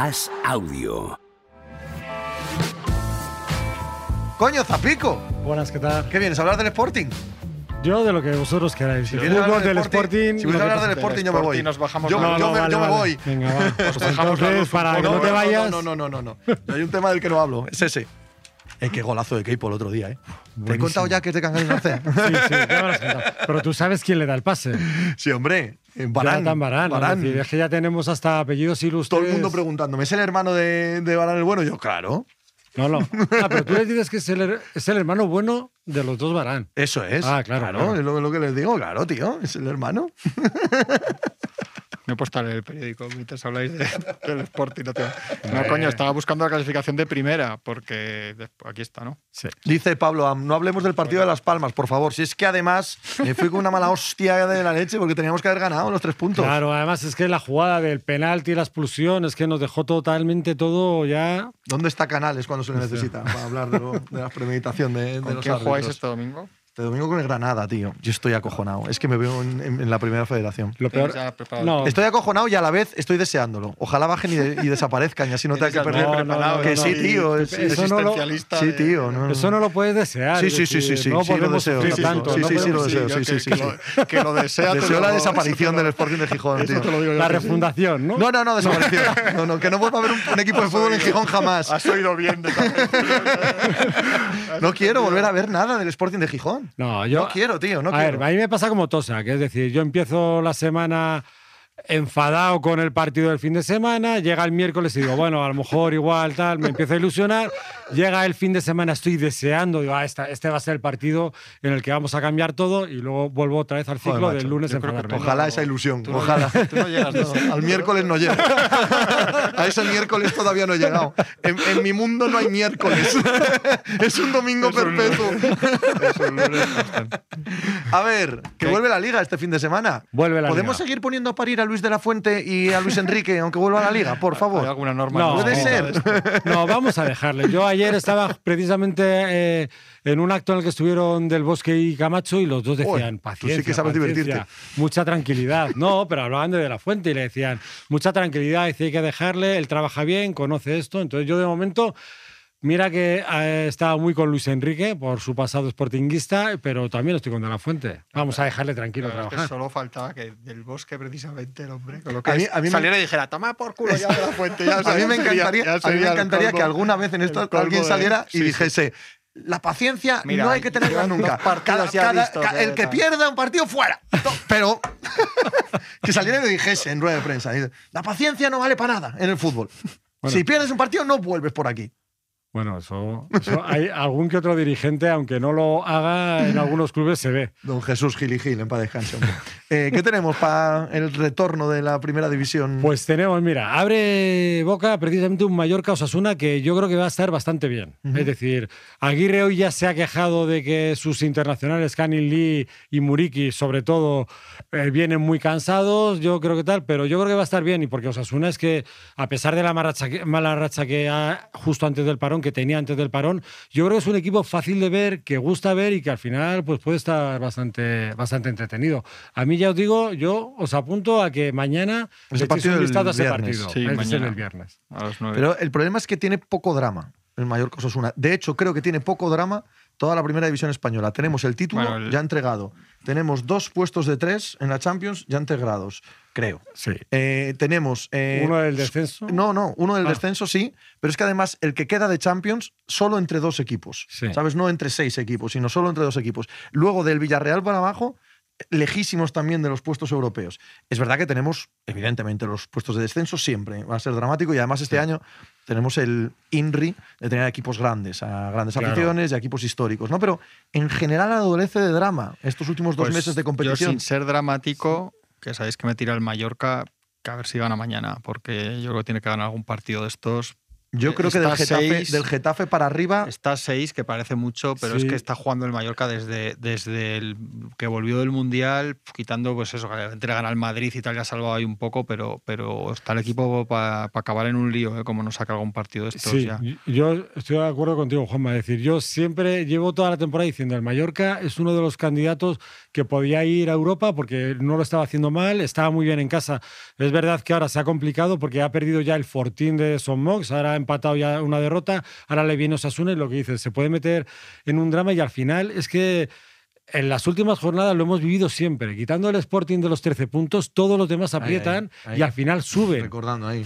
As Audio. Coño, Zapico. Buenas, ¿qué tal? ¿Qué vienes a hablar del Sporting? Yo de lo que vosotros queráis. Si El vienes a hablar fútbol del Sporting. Si vienes a que hablar del Sporting, yo me Sporting voy. nos bajamos yo, la- yo No, me, vale, yo me voy. Venga, va. Pues bajamos la entonces, luz para que poco. no te vayas. No, no, no, no, no. no. Hay un tema del que no hablo. Es ese. Eh, qué golazo de Keipo el otro día, ¿eh? ¿Te he Buenísimo. contado ya que es de Narcea? Sí, sí, ya me lo has contado. Pero tú sabes quién le da el pase. sí, hombre. Barán. Barán. Barán. Es, decir, es que ya tenemos hasta apellidos ilustres. Todo el mundo preguntándome, ¿es el hermano de, de Barán el bueno? Yo, claro. No, no. Ah, pero tú le dices que es el, es el hermano bueno de los dos Barán. Eso es. Ah, claro, claro. Es lo, lo que les digo, claro, tío. Es el hermano. Me he puesto a leer el periódico mientras habláis de- del Sporting. No, tengo- no, coño, estaba buscando la clasificación de primera, porque aquí está, ¿no? Sí. Dice Pablo, Am, no hablemos del partido de Las Palmas, por favor. Si es que además me fui con una mala hostia de la leche porque teníamos que haber ganado los tres puntos. Claro, además es que la jugada del penalti y la expulsión es que nos dejó totalmente todo ya. ¿Dónde está Canales cuando se le necesita para hablar de, lo- de la premeditación de, de ¿Con los quién jugáis este domingo? Este domingo con el Granada, tío. Yo estoy acojonado. Es que me veo en, en- en la primera federación. Lo peor. Tienes ya preparado. No, Estoy acojonado y a la vez estoy deseándolo. Ojalá bajen y, de- y desaparezcan y así no tenga que perder. todo no, no, preparado, no, que no. sí, tío. es- Eso no lo- existencialista sí, de- tío. No, Eso no lo puedes desear. Sí, es sí, sí, decir, sí, sí, No sí, lo podemos deseo. sufrir Sí, sí, tanto. sí, no sí, sí, lo podemos- deseo. sí, que, sí, que sí. Lo, que lo desea. te Deseo la desaparición del Sporting de Gijón, tío. Eso te lo digo yo. La refundación, ¿no? No, no, no, desaparición. No, no, que no vuelva a haber un, un equipo de fútbol en Gijón jamás. Has oído bien de No quiero volver a ver nada del Sporting de Gijón. No, yo. No quiero, tío, no a quiero. ver, a mí me pasa como Tosa, que es decir, yo empiezo la semana enfadado con el partido del fin de semana, llega el miércoles y digo, bueno, a lo mejor igual tal, me empiezo a ilusionar, llega el fin de semana, estoy deseando, digo, ah, esta- este va a ser el partido en el que vamos a cambiar todo y luego vuelvo otra vez al Joder, ciclo macho, del lunes que enfadarme. Ojalá esa ilusión, Tú no ojalá. tú no llegas, no. al miércoles no llego. A ese miércoles todavía no he llegado. En, en mi mundo no hay miércoles. Es un domingo Es un perpetuo. Es un lunes bastante. A ver, que ¿Qué? vuelve la liga este fin de semana. Vuelve la ¿Podemos liga. seguir poniendo a parir a Luis de la Fuente y a Luis Enrique aunque vuelva a la liga? Por ¿Hay favor. alguna norma? No, Puede ser. No, vamos a dejarle. Yo ayer estaba precisamente eh, en un acto en el que estuvieron Del Bosque y Camacho y los dos decían, tú paciencia, sí que sabes divertirte". mucha tranquilidad. No, pero hablaban de De La Fuente y le decían, mucha tranquilidad, dice, hay que dejarle, él trabaja bien, conoce esto. Entonces yo de momento... Mira que eh, estaba muy con Luis Enrique por su pasado sportinguista, pero también estoy con De La Fuente. Vamos a dejarle tranquilo Claro, es que trabajar. solo faltaba que del bosque, precisamente, el hombre, con lo que A mí- a mí me- saliera y dijera, toma por culo ya de la fuente. Ya, o sea, A mí me sería- encantaría, a mí me que alguna vez en esto alguien de- saliera y sí, sí. dijese. La paciencia Mira, no hay que tenerla nunca. Cada- eh, el que pierda un partido fuera. Pero que saliera y lo dijese en rueda de prensa. La paciencia no vale para nada en el fútbol. Bueno. Si pierdes un partido, no vuelves por aquí. Bueno, eso, eso hay algún que otro dirigente, aunque no lo haga en algunos clubes, se ve. Don Jesús Gil y Gil, en paz descanse. Eh, ¿Qué tenemos para el retorno de la primera división? Pues tenemos, mira, abre boca precisamente un Mallorca Osasuna que yo creo que va a estar bastante bien. Es decir, Aguirre hoy ya se ha quejado de que sus internacionales, Canin Lee y Muriki, sobre todo, eh, vienen muy cansados. Yo creo que tal, pero yo creo que va a estar bien. Y porque Osasuna es que, a pesar de la mala racha que, mala racha que ha justo antes del parón, que tenía antes del parón, yo creo que es un equipo fácil de ver, que gusta ver y que al final pues, puede estar bastante, bastante entretenido. A mí ya os digo, yo os apunto a que mañana echéis partido un del vistazo a ese viernes. partido. Sí, Es mañana. el viernes. A las nueve. Pero el problema es que tiene poco drama el Mallorca Osasuna. De hecho, creo que tiene poco drama toda la primera división española. Tenemos el título Bueno, el- ya entregado. Tenemos dos puestos de tres en la Champions ya integrados, creo. Sí. Eh, tenemos. eh, Uno del descenso. No, no, uno del Ah. descenso sí, pero es que además el que queda de Champions solo entre dos equipos. Sí. ¿Sabes? No entre seis equipos, sino solo entre dos equipos. Luego del Villarreal para abajo, lejísimos también de los puestos europeos. Es verdad que tenemos, evidentemente, los puestos de descenso siempre. Va a ser dramático y además este año tenemos el INRI de tener equipos grandes, a grandes Claro. aficiones y a equipos históricos. ¿no? Pero en general adolece de drama estos últimos dos Pues meses de Yo, competición. sin ser dramático, que sabéis que me tira el Mallorca, que a ver si gana mañana, porque yo creo que tiene que ganar algún partido de estos Yo creo que del Getafe, seis. del Getafe para arriba. Está 6, que parece mucho, pero es Sí. que está jugando el Mallorca desde, desde el que volvió del Mundial, quitando pues eso, que gana al Madrid y tal, ya ha salvado ahí un poco, pero, pero está el equipo para acabar en un lío, ¿eh? como no saca algún partido de estos Sí, ya. yo estoy de acuerdo contigo, Juanma. Es decir, yo siempre llevo toda la temporada diciendo el Mallorca es uno de los candidatos que podía ir a Europa porque no lo estaba haciendo mal, estaba muy bien en casa. Es verdad que ahora se ha complicado porque ha perdido ya el fortín de Son Mox, ahora empatado ya una derrota, ahora le viene Osasuna y lo que dices, se puede meter en un drama y al final es que en las últimas jornadas lo hemos vivido siempre. Quitando el Sporting de los 13 puntos, todos los demás Ahí, aprietan ahí, y al final suben. Recordando ahí.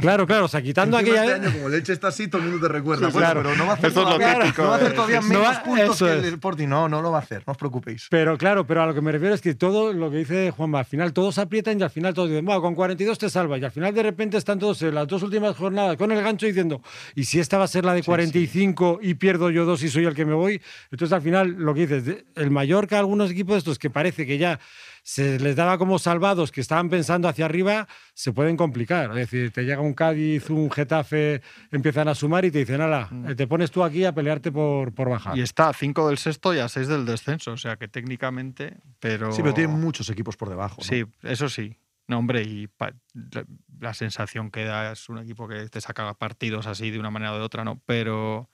Claro, claro, o sea, quitando Encima aquella. este año, como Leche está así, todo el mundo te recuerda. Sí, Bueno, claro. pero no va a hacer Esto es lo todavía, típico no va a hacer de- todavía No menos va- puntos eso que el. Sporting. No, no lo va a hacer, no os preocupéis. Pero claro, pero a lo que me refiero es que todo lo que dice Juanma, al final todos aprietan y al final todos dicen, bueno, con 42 te salvas. Y al final de repente están todos en las dos últimas jornadas con el gancho diciendo, ¿y si esta va a ser la de 45 y pierdo yo dos y soy el que me voy? Entonces al final lo que dices, el Mallorca, algunos equipos de estos que parece que ya se les daba como salvados, que estaban pensando hacia arriba, se pueden complicar. Es decir, te llega un Cádiz, un Getafe, empiezan a sumar y te dicen, ala, te pones tú aquí a pelearte por, por bajar. Y está a 5 del sexto y a 6 del descenso, o sea que técnicamente, pero... Sí, pero tiene muchos equipos por debajo. ¿no? Sí, eso sí. No, hombre, y pa- la, la sensación que da es un equipo que te saca partidos así de una manera o de otra, ¿no? Pero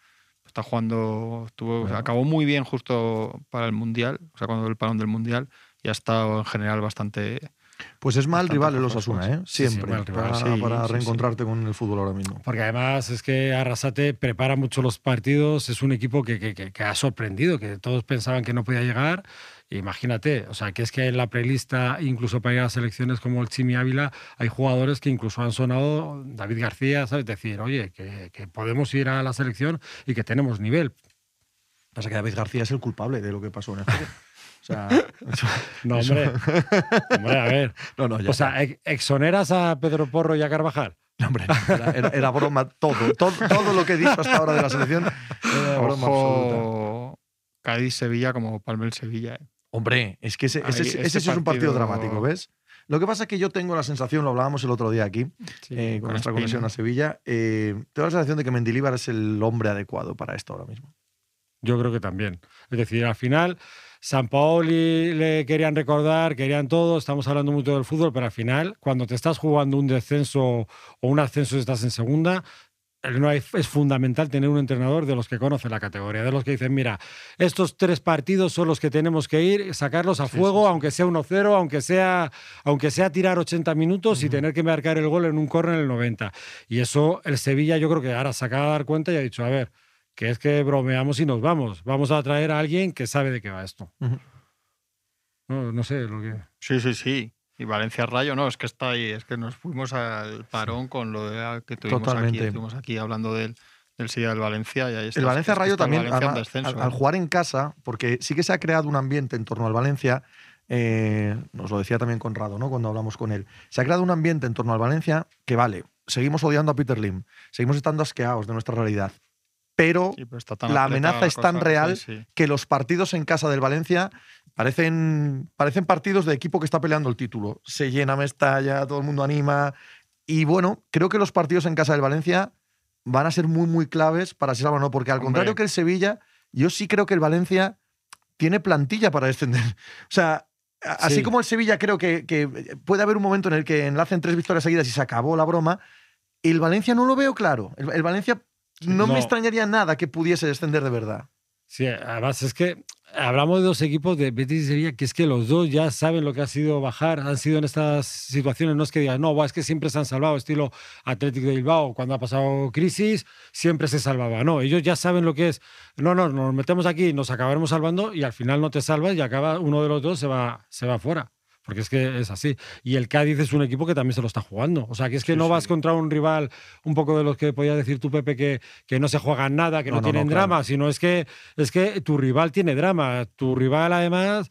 está jugando, estuvo, Bueno. acabó muy bien justo para el Mundial, o sea, cuando el parón del Mundial, y ha estado en general bastante... Pues es mal rival el Osasuna. ¿eh? Sí, sí, Siempre. rival, para sí, reencontrarte con el fútbol ahora mismo. Porque además es que Arrasate prepara mucho los partidos, es un equipo que, que- que- que ha sorprendido, que todos pensaban que no podía llegar. Imagínate, o sea, que es que en la prelista, incluso para ir a las selecciones como el Chimi Ávila, hay jugadores que incluso han sonado, David García, ¿sabes? Decir, oye, que, que podemos ir a la selección y que tenemos nivel. Pasa que David García es el culpable de lo que pasó en. O sea, eso- No, hombre. hombre, a ver. no, no, ya O sea, ex- ¿exoneras a Pedro Porro y a Carvajal? No, hombre, no, era, era- era broma todo, todo. Todo lo que he dicho hasta ahora de la selección era broma absoluta. Cádiz-Sevilla como Palmel-Sevilla. ¿eh? Hombre, es que ese, Ahí, ese- ese este es un partido dramático, ¿ves? Lo que pasa es que yo tengo la sensación, lo hablábamos el otro día aquí, Sí, eh, con nuestra conexión a Sevilla, eh, tengo la sensación de que Mendilíbar es el hombre adecuado para esto ahora mismo. Yo creo que también. Es decir, al final, San Paoli le querían recordar, querían todo, estamos hablando mucho del fútbol, pero al final, cuando te estás jugando un descenso o un ascenso y estás en segunda, es fundamental tener un entrenador de los que conoce la categoría, de los que dicen, mira, estos tres partidos son los que tenemos que ir, sacarlos a fuego, sí, sí. aunque sea 1-0, aunque sea, aunque sea tirar 80 minutos y tener que marcar el gol en un córner en el 90. Y eso el Sevilla yo creo que ahora se acaba de dar cuenta y ha dicho, a ver, que es que bromeamos y nos vamos. Vamos a traer a alguien que sabe de qué va esto. No, no sé lo que. Sí, sí, sí. Y Valencia Rayo, no, es que está ahí, es que nos fuimos al parón con lo de, que tuvimos Totalmente. aquí, estuvimos aquí hablando del, del del Valencia y ahí está. El Valencia es que Rayo también, Valencia al ¿eh? jugar en casa, porque sí que se ha creado un ambiente en torno al Valencia, eh, nos lo decía también Conrado, ¿no? Cuando hablamos con él. Se ha creado un ambiente en torno al Valencia que vale, seguimos odiando a Peter Lim, seguimos estando asqueados de nuestra realidad, pero Sí, la amenaza es tan cosa, real sí, sí. que los partidos en casa del Valencia parecen, parecen partidos de equipo que está peleando el título. Se llena Mestalla, todo el mundo anima. Y bueno, creo que los partidos en casa del Valencia van a ser muy, muy claves para ser no porque al Hombre. contrario que el Sevilla, yo sí creo que el Valencia tiene plantilla para descender. O sea, así Sí. como el Sevilla creo que, que puede haber un momento en el que enlacen tres victorias seguidas y se acabó la broma, el Valencia no lo veo claro. El, el Valencia no, me No. extrañaría nada que pudiese descender de verdad. Sí, además es que hablamos de dos equipos de Betis y Sevilla que es que los dos ya saben lo que ha sido bajar, han sido en estas situaciones, no es que digan, no, es que siempre se han salvado, estilo Atlético de Bilbao, cuando ha pasado crisis, siempre se salvaba. No, ellos ya saben lo que es, no, no, nos metemos aquí, nos acabaremos salvando y al final no te salvas y acaba uno de los dos se va, se va fuera. Porque es que es así. Y el Cádiz es un equipo que también se lo está jugando. O sea, que es que Sí, no sí. vas contra un rival, un poco de los que podías decir tú, Pepe, que, que no se juegan nada, que no, tienen no, claro. drama, sino es que, es que tu rival tiene drama. Tu rival, además,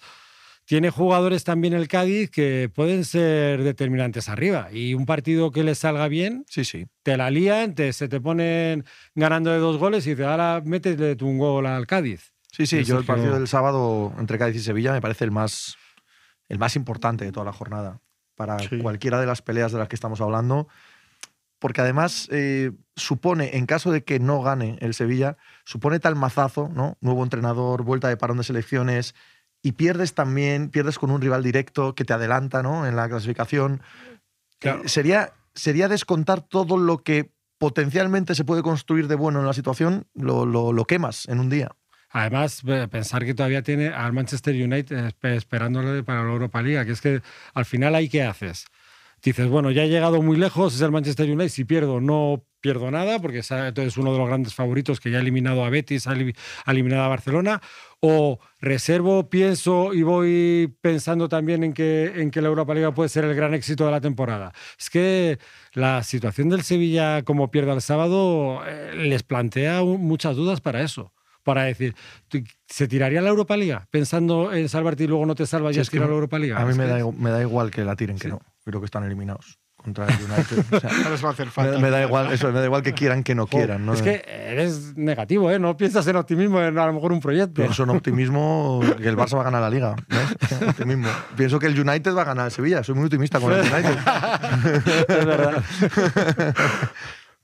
tiene jugadores también el Cádiz que pueden ser determinantes arriba. Y un partido que les salga bien, Sí, sí. te la lían, te, se te ponen ganando de dos goles y te ahora métele tú un gol al Cádiz. Sí, sí, yo el partido del sábado entre Cádiz y Sevilla me parece el más, el más importante de toda la jornada. Para Sí. cualquiera de las peleas de las que estamos hablando, porque además eh, supone, en caso de que no gane el Sevilla, supone tal mazazo, ¿no? Nuevo entrenador, vuelta de parón de selecciones, y pierdes también, pierdes con un rival directo que te adelanta, ¿no? En la clasificación. Claro. Eh, sería, sería descontar todo lo que potencialmente se puede construir de bueno en la situación, lo, lo- lo quemas en un día. Además, pensar que todavía tiene al Manchester United espe- esperándole para la Europa Liga, que es que al final ahí qué haces. Dices, bueno, ya he llegado muy lejos, es el Manchester United, si pierdo no pierdo nada, porque es es uno de los grandes favoritos que ya ha eliminado a Betis, ha eli- ha eliminado a Barcelona, o reservo, pienso y voy pensando también en que, en que la Europa Liga puede ser el gran éxito de la temporada. Es que la situación del Sevilla como pierda el sábado eh, les plantea muchas dudas para eso para decir, ¿tú- ¿se tiraría la Europa Liga pensando en salvarte y luego no te salvas y Sí, has es que tirado la Europa Liga? A mí me da, me da igual que la tiren, que no. Creo que están eliminados contra el United. O sea, No les va a hacer falta. me, me da igual, eso, me da igual que quieran que no quieran. ¿no? Es que eres negativo, ¿eh? No piensas en optimismo en a lo mejor un proyecto. Pienso en optimismo que el Barça va a ganar la liga. Optimismo. Pienso que el United va a ganar el Sevilla. Soy muy optimista con el United. es verdad.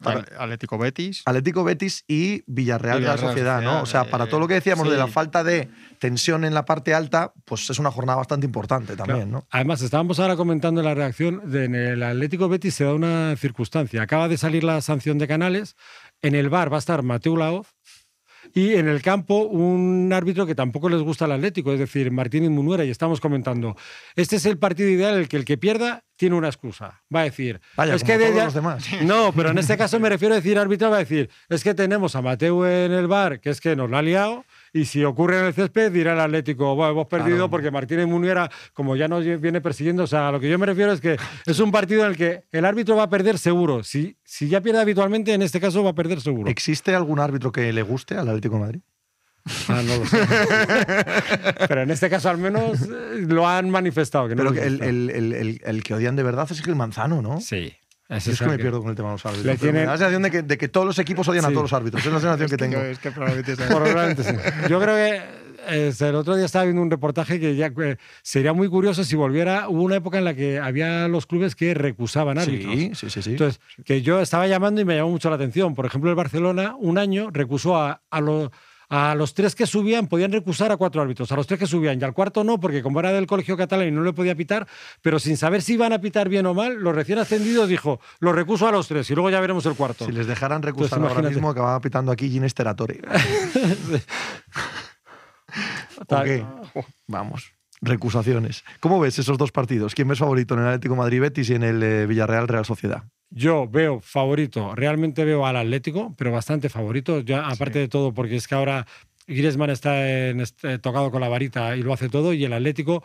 Atlético Betis. Atlético Betis y Villarreal, de la Sociedad, ¿no? O sea, para eh, todo lo que decíamos de la falta de tensión en la parte alta, pues es una jornada bastante importante también, ¿no? Además, estábamos ahora comentando la reacción de en el Atlético Betis se da una circunstancia. Acaba de salir la sanción de Canales. En el bar va a estar Mateo Laoz. Y en el campo, un árbitro que tampoco les gusta al Atlético, es decir, Martínez Munuera, y estamos comentando, este es el partido ideal en el que el que pierda tiene una excusa. Va a decir, Vaya, es como que todos de- los demás. No, pero en este caso me refiero a decir árbitro, va a decir, es que tenemos a Mateo en el bar, que es que nos la ha liado, y si ocurre en el césped, dirá el Atlético, bueno, hemos perdido Claro. porque Martínez Muniera, como ya nos viene persiguiendo, o sea, a lo que yo me refiero es que es un partido en el que el árbitro va a perder seguro. Si, si ya pierde habitualmente, en este caso va a perder seguro. ¿Existe algún árbitro que le guste al Atlético de Madrid? Ah, no lo sé. pero en este caso al menos eh, lo han manifestado. Que no Pero que el- el- el- el que odian de verdad es el Manzano, ¿no? Sí. Es que me pierdo con el tema de los árbitros. Le pero me tienen- da la sensación de que, de que todos los equipos odian a todos los árbitros. Es la sensación que tengo. Es que probablemente sea- Probablemente sí. Yo creo que eh, el otro día estaba viendo un reportaje que ya eh, sería muy curioso si volviera. Hubo una época en la que había los clubes que recusaban árbitros. Sí, sí, sí. sí. Entonces, que yo estaba llamando y me llamó mucho la atención. Por ejemplo, el Barcelona un año recusó a, a, los- a los tres que subían, podían recusar a cuatro árbitros, a los tres que subían, y al cuarto no, porque como era del colegio catalán y no le podía pitar, pero sin saber si iban a pitar bien o mal, los recién ascendidos dijo, lo recuso a los tres y luego ya veremos el cuarto. si les dejaran recusar Pues ahora mismo, acababa pitando aquí Ginés Teratori. ¿O Tal- qué? Vamos. Recusaciones. ¿Cómo ves esos dos partidos? ¿Quién ves favorito en el Atlético Madrid-Betis y en el eh, Villarreal-Real Sociedad? Yo veo favorito, realmente veo al Atlético, pero bastante favorito, ya aparte de todo, porque es que ahora Griezmann está en este- tocado con la varita y lo hace todo, y el Atlético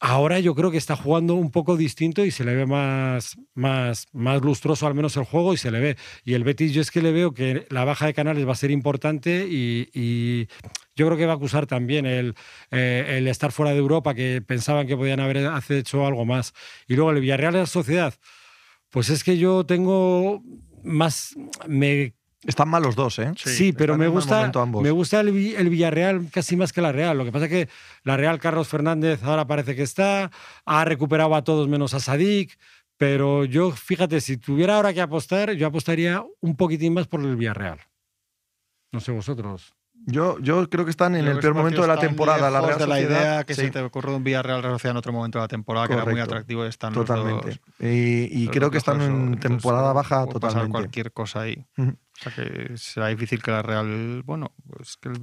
ahora yo creo que está jugando un poco distinto y se le ve más, más, más lustroso al menos el juego y se le ve. Y el Betis yo es que le veo que la baja de canales va a ser importante y, y yo creo que va a acusar también el, eh, el estar fuera de Europa, que pensaban que podían haber hecho algo más. Y luego el Villarreal de la Sociedad. Pues es que yo tengo más. Me, Están mal los dos, ¿eh? sí, pero me gusta, me gusta el, el Villarreal casi más que la Real. Lo que pasa es que la Real, Carlos Fernández, ahora parece que está. Ha recuperado a todos menos a Sadik. Pero yo, fíjate, si tuviera ahora que apostar, yo apostaría un poquitín más por el Villarreal. No sé vosotros. Yo, yo creo que están en Creo el peor momento de la temporada. La Real de la idea que sí, se te ocurrió un Villarreal Real Sociedad en otro momento de la temporada, que era muy atractivo están los Totalmente. dos- Y, y los creo que están en temporada baja puede pasar totalmente. cualquier cosa ahí. O sea que será difícil que la Real. Bueno, pues que el,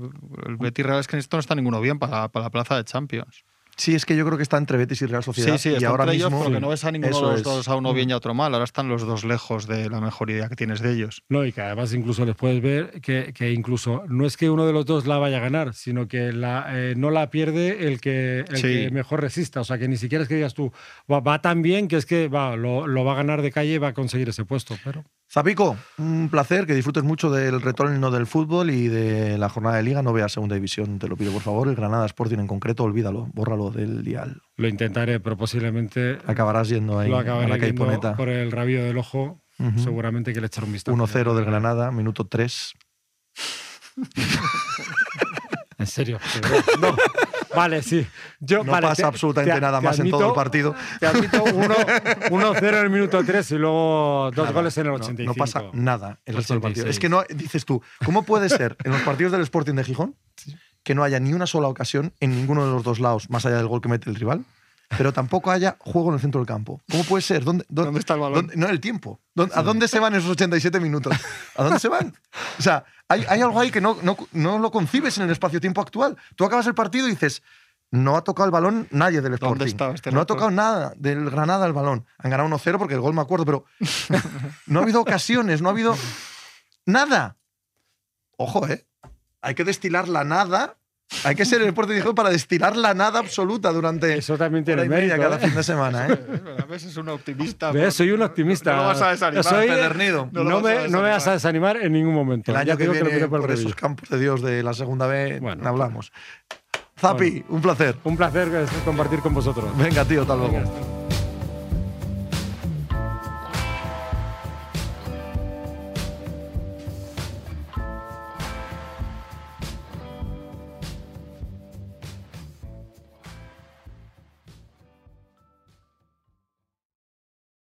el Betis Real es que en esto no está ninguno bien para, para la plaza de Champions. Sí, es que yo creo que está entre Betis y Real Sociedad. Sí, sí, y está ahora entre mismo. pero que no ves a ninguno de los es. dos, a uno bien y a otro mal. Ahora están los dos lejos de la mejor idea que tienes de ellos. No, y que además incluso les puedes ver que, que incluso no es que uno de los dos la vaya a ganar, sino que la, eh, no la pierde el, que, el Sí. que mejor resista. O sea, que ni siquiera es que digas tú, va, va tan bien que es que va, lo, lo va a ganar de calle y va a conseguir ese puesto. Pero Zapico, un placer, que disfrutes mucho del retorno del fútbol y de la jornada de liga. No veas segunda división, te lo pido por favor. El Granada Sporting en concreto, olvídalo, bórralo del dial. lo intentaré, pero posiblemente Acabarás yendo ahí lo a la caiponeta. por el rabillo del ojo. Seguramente que le echar un vistazo. 1-0 del Granada, minuto 3. En serio. No, Vale, sí. Yo, No vale, pasa te- absolutamente te- nada te más en todo el partido. Te admito 1-0 en el minuto 3 y luego dos Nada, goles en el no, 85. No, pasa nada en el resto del partido. 86. Es que no, dices tú, ¿cómo puede ser en los partidos del Sporting de Gijón que no haya ni una sola ocasión en ninguno de los dos lados, más allá del gol que mete el rival, pero tampoco haya juego en el centro del campo? ¿Cómo puede ser? ¿Dónde, dónde, ¿Dónde está el balón? dónde- no, el tiempo. ¿Dónde- ¿A dónde se van esos 87 minutos? ¿A dónde se van? O sea, hay, hay algo ahí que no, no, no lo concibes en el espacio-tiempo actual. Tú acabas el partido y dices, no ha tocado el balón nadie del Sporting. ¿Dónde estaba este no ha tocado nada del Granada el balón. Han ganado 1-0 porque el gol me acuerdo, pero no ha habido ocasiones, no ha habido nada. Ojo, ¿eh? Hay que destilar la nada. Hay que ser el de Gijón para destilar la nada absoluta durante Eso también hora tiene y media mérito. cada ¿eh? fin de semana, ¿eh? A veces es un optimista. ¿Ves? Soy un optimista. No lo vas a desanimar, Soy- Pedernido. No, No lo vas a me, no me vas a desanimar. en ningún momento. El Ya año te que viene, miré por esos campos de Dios de la segunda B, Bueno. hablamos. Zapi, un placer. Un placer compartir con vosotros. Venga, tío, hasta luego. Venga, hasta luego.